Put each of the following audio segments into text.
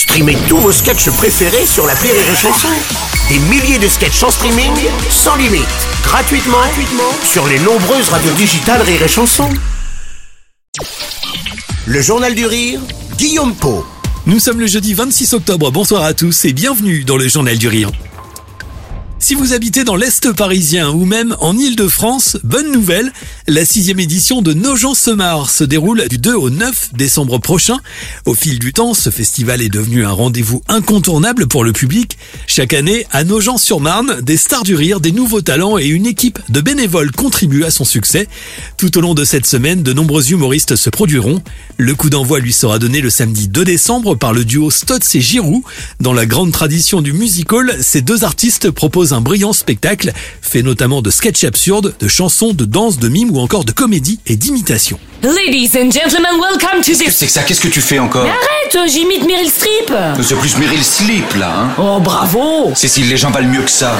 Streamez tous vos sketchs préférés sur la Rire et Chanson. Des milliers de sketchs en streaming, sans limite, gratuitement, sur les nombreuses radios digitales Rire et. Le Journal du Rire, Guillaume Po. Nous sommes le jeudi 26 octobre, bonsoir à tous et bienvenue dans le Journal du Rire. Si vous habitez dans l'Est parisien ou même en Ile-de-France, bonne nouvelle, la sixième édition de Nogent-Semar se déroule du 2 au 9 décembre prochain. Au fil du temps, ce festival est devenu un rendez-vous incontournable pour le public. Chaque année, à Nogent-sur-Marne, des stars du rire, des nouveaux talents et une équipe de bénévoles contribuent à son succès. Tout au long de cette semaine, de nombreux humoristes se produiront. Le coup d'envoi lui sera donné le samedi 2 décembre par le duo Stotz et Giroud. Dans la grande tradition du musical, ces deux artistes proposent un brillant spectacle, fait notamment de sketchs absurdes, de chansons, de danse, de mimes ou encore de comédie et d'imitation. Ladies and gentlemen, welcome to the... C'est que ça, qu'est-ce que tu fais encore? Mais arrête, j'imite Meryl Streep. C'est plus Meryl Sleep là, hein? Oh, bravo. Cécile, les gens valent mieux que ça.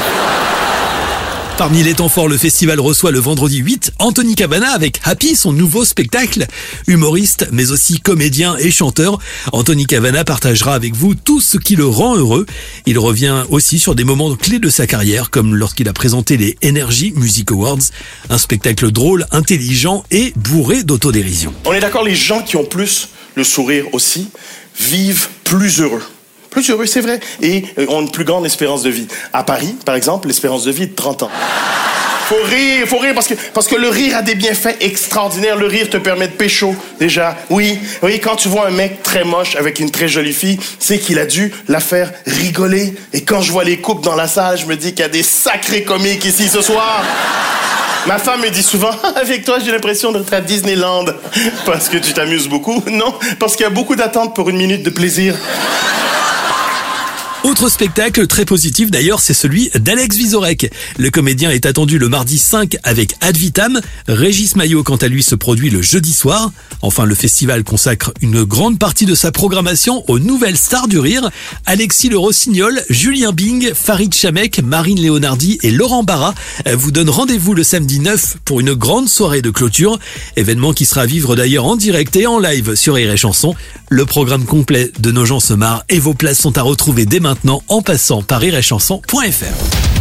Parmi les temps forts, le festival reçoit le vendredi 8 Anthony Cavana avec Happy, son nouveau spectacle. Humoriste, mais aussi comédien et chanteur, Anthony Cavana partagera avec vous tout ce qui le rend heureux. Il revient aussi sur des moments clés de sa carrière, comme lorsqu'il a présenté les Energy Music Awards, un spectacle drôle, intelligent et bourré d'autodérision. On est d'accord, les gens qui ont plus le sourire aussi vivent plus heureux. Plus heureux, c'est vrai. Et euh, ont une plus grande espérance de vie. À Paris, par exemple, l'espérance de vie est de 30 ans. Faut rire, faut rire parce que, parce que le rire a des bienfaits extraordinaires. Le rire te permet de pécho, déjà. Oui, oui, quand tu vois un mec très moche avec une très jolie fille, c'est qu'il a dû la faire rigoler. Et quand je vois les couples dans la salle, je me dis qu'il y a des sacrés comiques ici ce soir. Ma femme me dit souvent, avec toi, j'ai l'impression d'être à Disneyland. Parce que tu t'amuses beaucoup. Non, parce qu'il y a beaucoup d'attentes pour une minute de plaisir. Autre spectacle très positif d'ailleurs, c'est celui d'Alex Vizorek. Le comédien est attendu le mardi 5 avec Ad Vitam. Régis Maillot, quant à lui, se produit le jeudi soir. Enfin, le festival consacre une grande partie de sa programmation aux nouvelles stars du rire. Alexis Le Rossignol, Julien Bing, Farid Chamek, Marine Léonardi et Laurent Barra vous donnent rendez-vous le samedi 9 pour une grande soirée de clôture. Événement qui sera à vivre d'ailleurs en direct et en live sur Rire Chanson. Le programme complet de nos gens se marrent et vos places sont à retrouver dès maintenant en passant par iréchanson.fr.